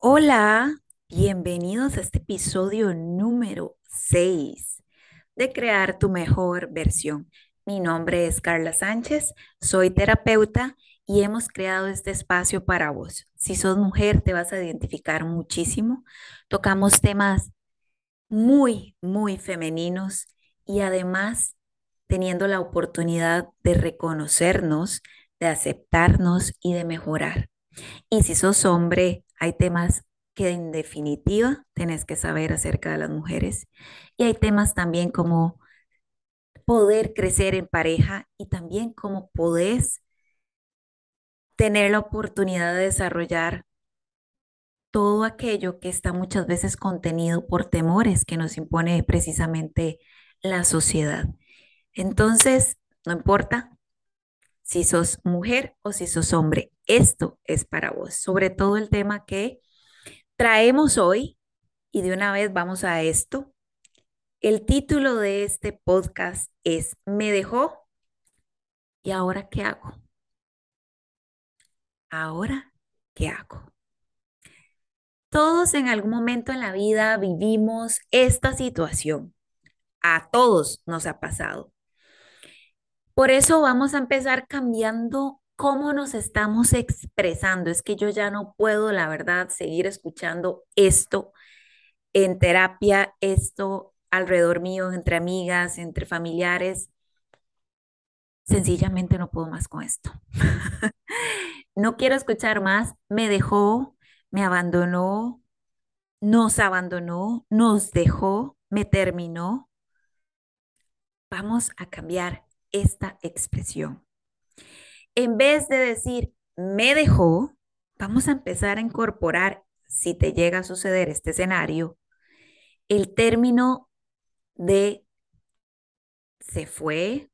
Hola, bienvenidos a este episodio número 6 de Crear tu mejor versión. Mi nombre es Carla Sánchez, soy terapeuta y hemos creado este espacio para vos. Si sos mujer, te vas a identificar muchísimo. Tocamos temas muy, muy femeninos y además teniendo la oportunidad de reconocernos, de aceptarnos y de mejorar. Y si sos hombre, hay temas que en definitiva tenés que saber acerca de las mujeres. Y hay temas también como poder crecer en pareja y también cómo podés tener la oportunidad de desarrollar todo aquello que está muchas veces contenido por temores que nos impone precisamente la sociedad. Entonces, no importa si sos mujer o si sos hombre, esto es para vos, sobre todo el tema que traemos hoy y de una vez vamos a esto. El título de este podcast es Me dejó y ahora qué hago. Ahora qué hago. Todos en algún momento en la vida vivimos esta situación. A todos nos ha pasado. Por eso vamos a empezar cambiando cómo nos estamos expresando. Es que yo ya no puedo, la verdad, seguir escuchando esto en terapia, esto alrededor mío, entre amigas, entre familiares. Sencillamente no puedo más con esto. no quiero escuchar más. Me dejó, me abandonó, nos abandonó, nos dejó, me terminó. Vamos a cambiar esta expresión. En vez de decir me dejó, vamos a empezar a incorporar, si te llega a suceder este escenario, el término de se fue,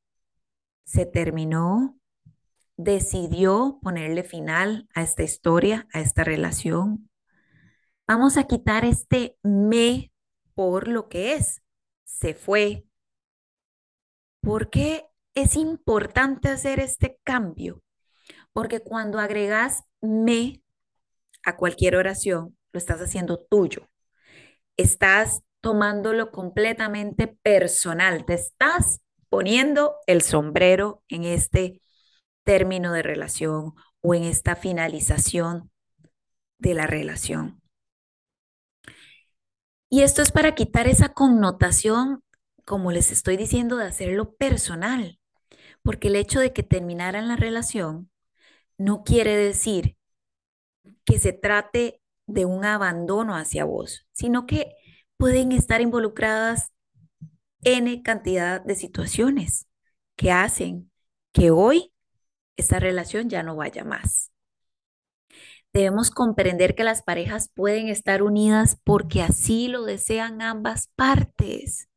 se terminó, decidió ponerle final a esta historia, a esta relación. Vamos a quitar este me por lo que es. Se fue. ¿Por qué es importante hacer este cambio porque cuando agregas me a cualquier oración, lo estás haciendo tuyo. Estás tomándolo completamente personal. Te estás poniendo el sombrero en este término de relación o en esta finalización de la relación. Y esto es para quitar esa connotación, como les estoy diciendo, de hacerlo personal porque el hecho de que terminaran la relación no quiere decir que se trate de un abandono hacia vos, sino que pueden estar involucradas N cantidad de situaciones que hacen que hoy esta relación ya no vaya más. Debemos comprender que las parejas pueden estar unidas porque así lo desean ambas partes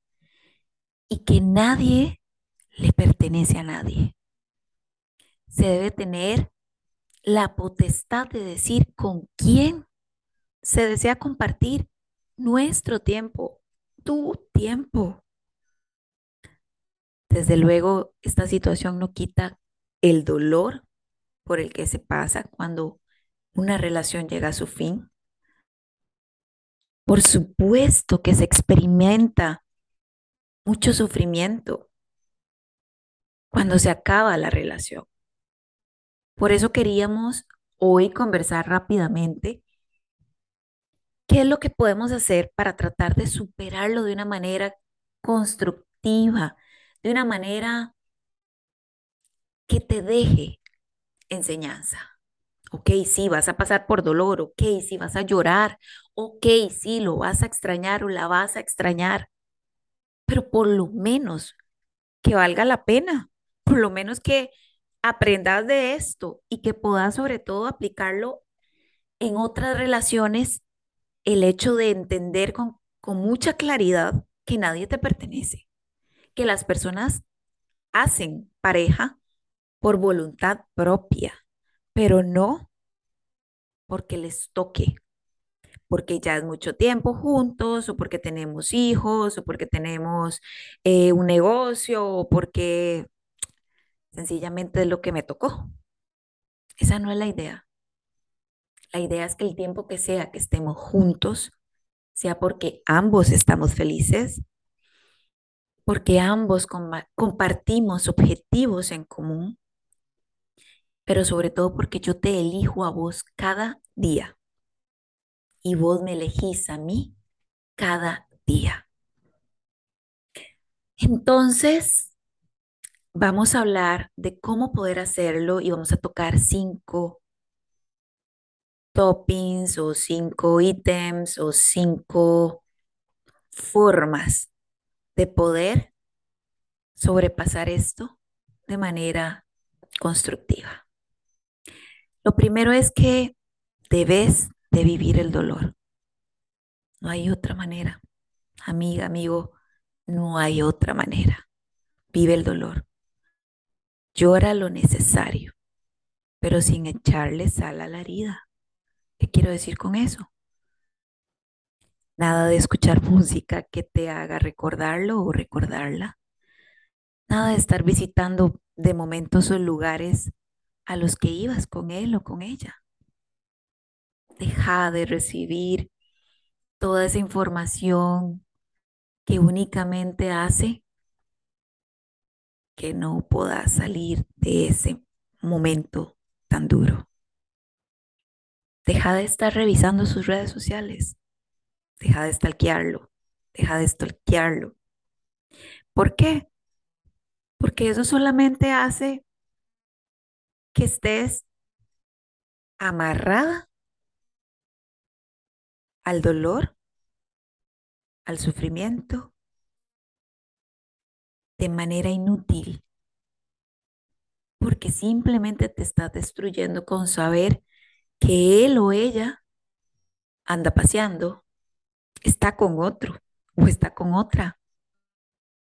y que nadie le pertenece a nadie. Se debe tener la potestad de decir con quién se desea compartir nuestro tiempo, tu tiempo. Desde luego, esta situación no quita el dolor por el que se pasa cuando una relación llega a su fin. Por supuesto que se experimenta mucho sufrimiento, cuando se acaba la relación. Por eso queríamos hoy conversar rápidamente qué es lo que podemos hacer para tratar de superarlo de una manera constructiva, de una manera que te deje enseñanza. Ok, sí, vas a pasar por dolor, ok, sí, vas a llorar, ok, sí, lo vas a extrañar o la vas a extrañar, pero por lo menos que valga la pena, por lo menos que aprendas de esto y que puedas sobre todo aplicarlo en otras relaciones, el hecho de entender con, con mucha claridad que nadie te pertenece, que las personas hacen pareja por voluntad propia, pero no porque les toque, porque ya es mucho tiempo juntos, o porque tenemos hijos, o porque tenemos eh, un negocio, o porque Sencillamente es lo que me tocó. Esa no es la idea. La idea es que el tiempo que sea que estemos juntos sea porque ambos estamos felices, porque ambos compartimos objetivos en común, pero sobre todo porque yo te elijo a vos cada día y vos me elegís a mí cada día. Entonces, vamos a hablar de cómo poder hacerlo y vamos a tocar cinco toppings o cinco ítems o cinco formas de poder sobrepasar esto de manera constructiva. Lo primero es que debes de vivir el dolor. No hay otra manera. Amiga, amigo, no hay otra manera. Vive el dolor. Llora lo necesario, pero sin echarle sal a la herida. ¿Qué quiero decir con eso? Nada de escuchar música que te haga recordarlo o recordarla. Nada de estar visitando de momentos o lugares a los que ibas con él o con ella. Deja de recibir toda esa información que únicamente hace que no puedas salir de ese momento tan duro. Deja de estar revisando sus redes sociales. Deja de stalkearlo. Deja de stalkearlo. ¿Por qué? Porque eso solamente hace que estés amarrada al dolor, al sufrimiento, de manera inútil, porque simplemente te estás destruyendo con saber que él o ella anda paseando, está con otro o está con otra,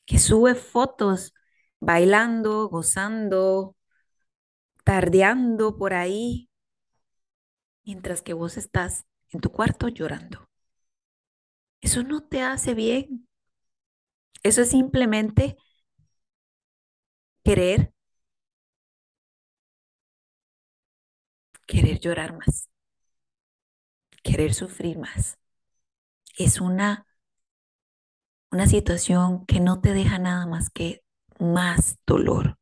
que sube fotos bailando, gozando, tardeando por ahí, mientras que vos estás en tu cuarto llorando. Eso no te hace bien. Eso es simplemente querer, querer llorar más, querer sufrir más. Es una, una situación que no te deja nada más que más dolor.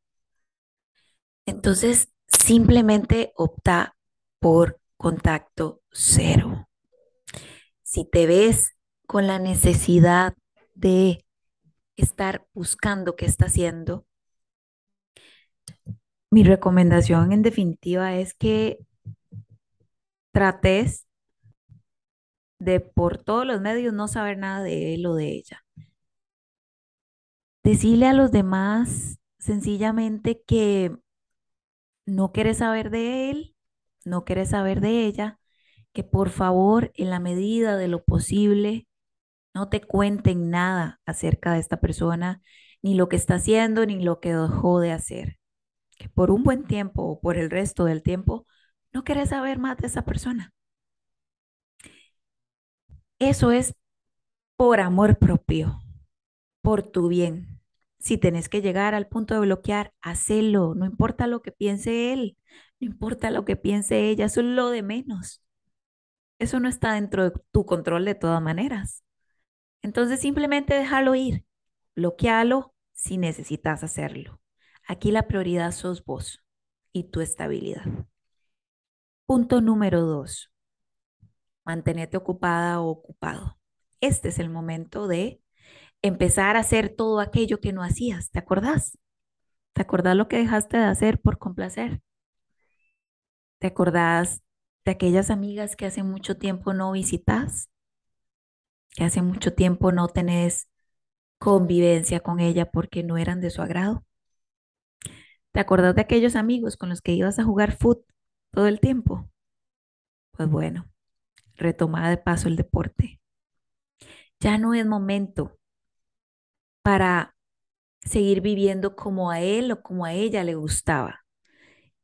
Entonces, simplemente opta por contacto cero. Si te ves con la necesidad de estar buscando qué está haciendo, mi recomendación en definitiva es que trates de por todos los medios no saber nada de él o de ella. Decirle a los demás sencillamente que no quieres saber de él, no quieres saber de ella, que por favor, en la medida de lo posible, no te cuenten nada acerca de esta persona, ni lo que está haciendo, ni lo que dejó de hacer. Que por un buen tiempo o por el resto del tiempo, no quieres saber más de esa persona. Eso es por amor propio, por tu bien. Si tenés que llegar al punto de bloquear, hacelo. No importa lo que piense él, no importa lo que piense ella, eso es lo de menos. Eso no está dentro de tu control de todas maneras. Entonces simplemente déjalo ir, bloquealo si necesitas hacerlo. Aquí la prioridad sos vos y tu estabilidad. Punto número dos, mantenerte ocupada o ocupado. Este es el momento de empezar a hacer todo aquello que no hacías. ¿Te acordás? ¿Te acordás lo que dejaste de hacer por complacer? ¿Te acordás de aquellas amigas que hace mucho tiempo no visitas? Que hace mucho tiempo no tenés convivencia con ella porque no eran de su agrado. ¿Te acordás de aquellos amigos con los que ibas a jugar fútbol todo el tiempo? Pues bueno, retoma de paso el deporte. Ya no es momento para seguir viviendo como a él o como a ella le gustaba.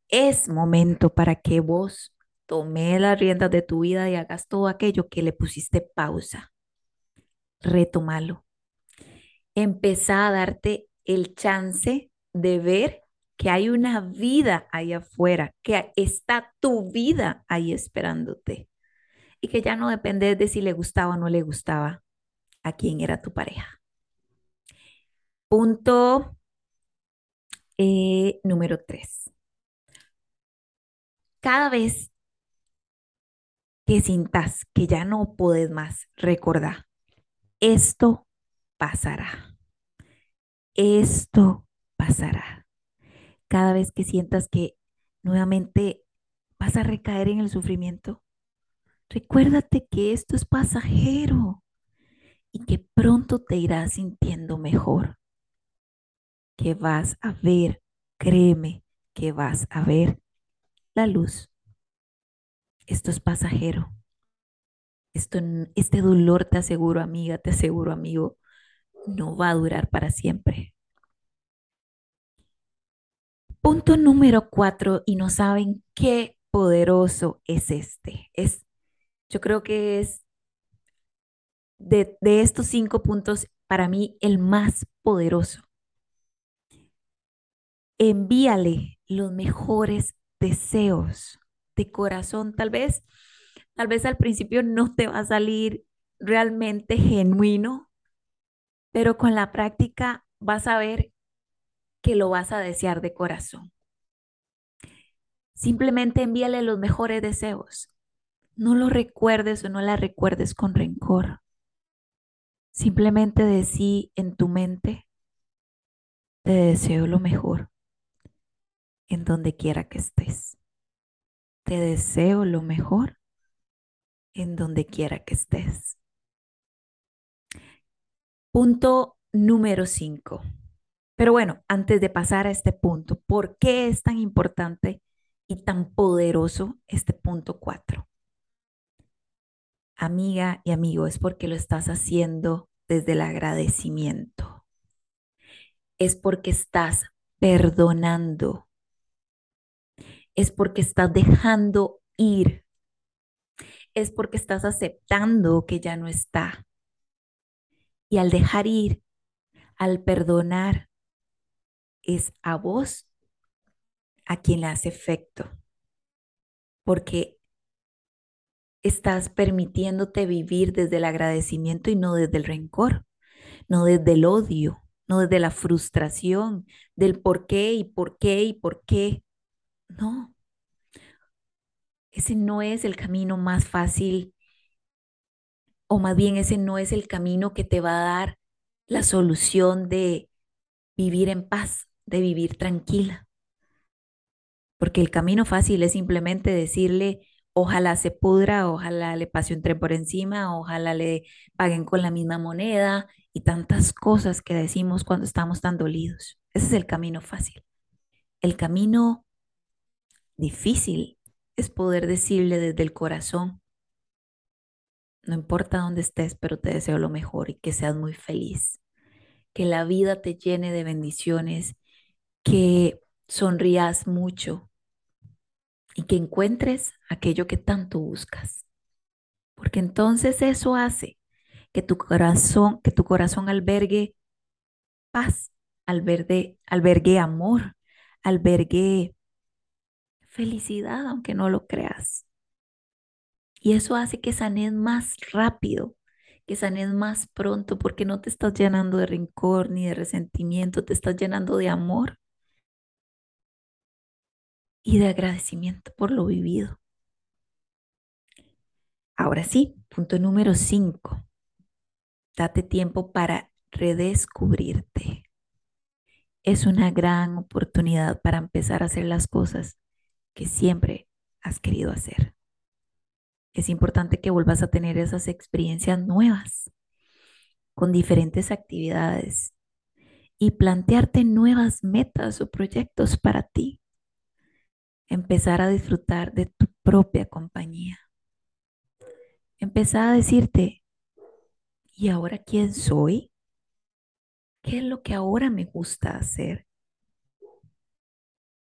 Es momento para que vos tomes las riendas de tu vida y hagas todo aquello que le pusiste pausa. Retomalo. Empezá a darte el chance de ver que hay una vida ahí afuera, que está tu vida ahí esperándote y que ya no depende de si le gustaba o no le gustaba a quién era tu pareja. Punto eh, número tres. Cada vez que sintas que ya no puedes más, recordar, esto pasará. Esto pasará. Cada vez que sientas que nuevamente vas a recaer en el sufrimiento, recuérdate que esto es pasajero y que pronto te irás sintiendo mejor. Que vas a ver, créeme, que vas a ver la luz. Esto es pasajero. Esto, este dolor, te aseguro, amiga, te aseguro, amigo, no va a durar para siempre. Punto número cuatro, y no saben qué poderoso es este. Es, yo creo que es de, de estos cinco puntos, para mí, el más poderoso. Envíale los mejores deseos de corazón. Tal vez, tal vez al principio no te va a salir realmente genuino, pero con la práctica vas a ver que lo vas a desear de corazón. Simplemente envíale los mejores deseos. No lo recuerdes o no la recuerdes con rencor. Simplemente decí en tu mente, te deseo lo mejor en donde quiera que estés. Te deseo lo mejor en donde quiera que estés. Punto número 5. Pero bueno, antes de pasar a este punto, ¿por qué es tan importante y tan poderoso este punto 4? Amiga y amigo, es porque lo estás haciendo desde el agradecimiento. Es porque estás perdonando es porque estás dejando ir, es porque estás aceptando que ya no está. Y al dejar ir, al perdonar, es a vos a quien le hace efecto, porque estás permitiéndote vivir desde el agradecimiento y no desde el rencor, no desde el odio, no desde la frustración del por qué y por qué y por qué. No. Ese no es el camino más fácil, o más bien ese no es el camino que te va a dar la solución de vivir en paz, de vivir tranquila. Porque el camino fácil es simplemente decirle, ojalá se pudra, ojalá le pase un tren por encima, ojalá le paguen con la misma moneda y tantas cosas que decimos cuando estamos tan dolidos. Ese es el camino fácil. El camino difícil es poder decirle desde el corazón, no importa dónde estés, pero te deseo lo mejor y que seas muy feliz, que la vida te llene de bendiciones, que sonrías mucho y que encuentres aquello que tanto buscas. Porque entonces eso hace que tu corazón, que tu corazón albergue paz, albergue, albergue amor, albergue felicidad, aunque no lo creas. Y eso hace que sanes más rápido, que sanes más pronto, porque no te estás llenando de rencor ni de resentimiento, te estás llenando de amor y de agradecimiento por lo vivido. Ahora sí, punto número 5. Date tiempo para redescubrirte. Es una gran oportunidad para empezar a hacer las cosas que siempre has querido hacer. Es importante que vuelvas a tener esas experiencias nuevas con diferentes actividades y plantearte nuevas metas o proyectos para ti. Empezar a disfrutar de tu propia compañía. Empezar a decirte, ¿y ahora quién soy? ¿Qué es lo que ahora me gusta hacer?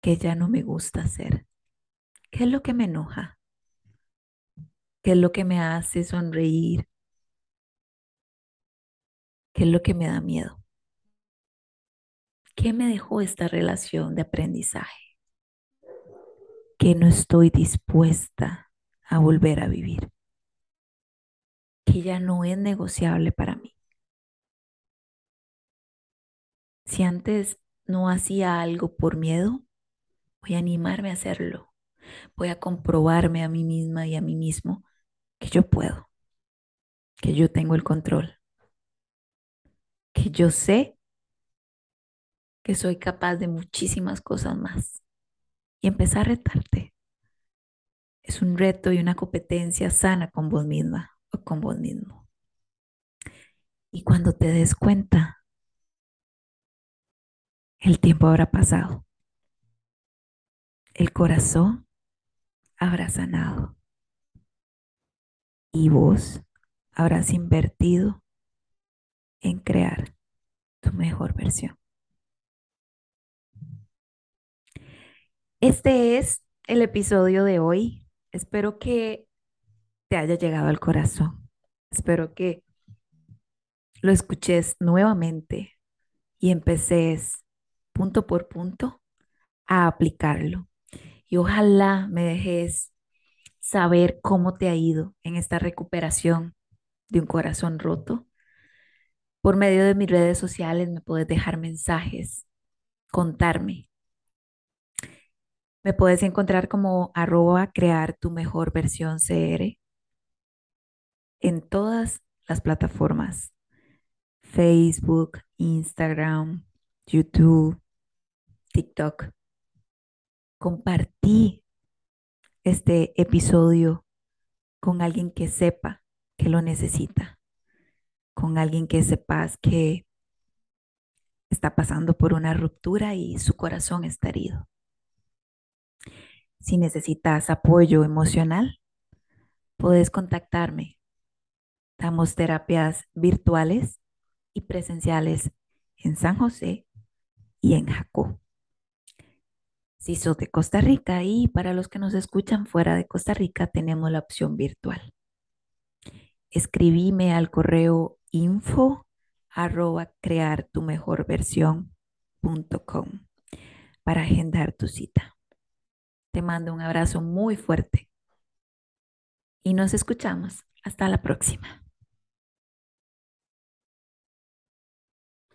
¿Qué ya no me gusta hacer? ¿Qué es lo que me enoja? ¿Qué es lo que me hace sonreír? ¿Qué es lo que me da miedo? ¿Qué me dejó esta relación de aprendizaje? Que no estoy dispuesta a volver a vivir. Que ya no es negociable para mí. Si antes no hacía algo por miedo, voy a animarme a hacerlo. Voy a comprobarme a mí misma y a mí mismo que yo puedo, que yo tengo el control, que yo sé que soy capaz de muchísimas cosas más. Y empezar a retarte. Es un reto y una competencia sana con vos misma o con vos mismo. Y cuando te des cuenta, el tiempo habrá pasado. El corazón habrá sanado. Y vos habrás invertido en crear tu mejor versión. Este es el episodio de hoy. Espero que te haya llegado al corazón. Espero que lo escuches nuevamente y empeces punto por punto a aplicarlo. Y ojalá me dejes saber cómo te ha ido en esta recuperación de un corazón roto. Por medio de mis redes sociales me puedes dejar mensajes, contarme me puedes encontrar como arroba crear tu mejor versión CR en todas las plataformas. Facebook, Instagram, YouTube, TikTok. Compartí este episodio con alguien que sepa que lo necesita, con alguien que sepas que está pasando por una ruptura y su corazón está herido. Si necesitas apoyo emocional, puedes contactarme. Damos terapias virtuales y presenciales en San José y en Jacó. Si sos de Costa Rica y para los que nos escuchan fuera de Costa Rica, tenemos la opción virtual. Escribime al correo info arroba crear tu mejor versión para agendar tu cita. Te mando un abrazo muy fuerte y nos escuchamos. Hasta la próxima.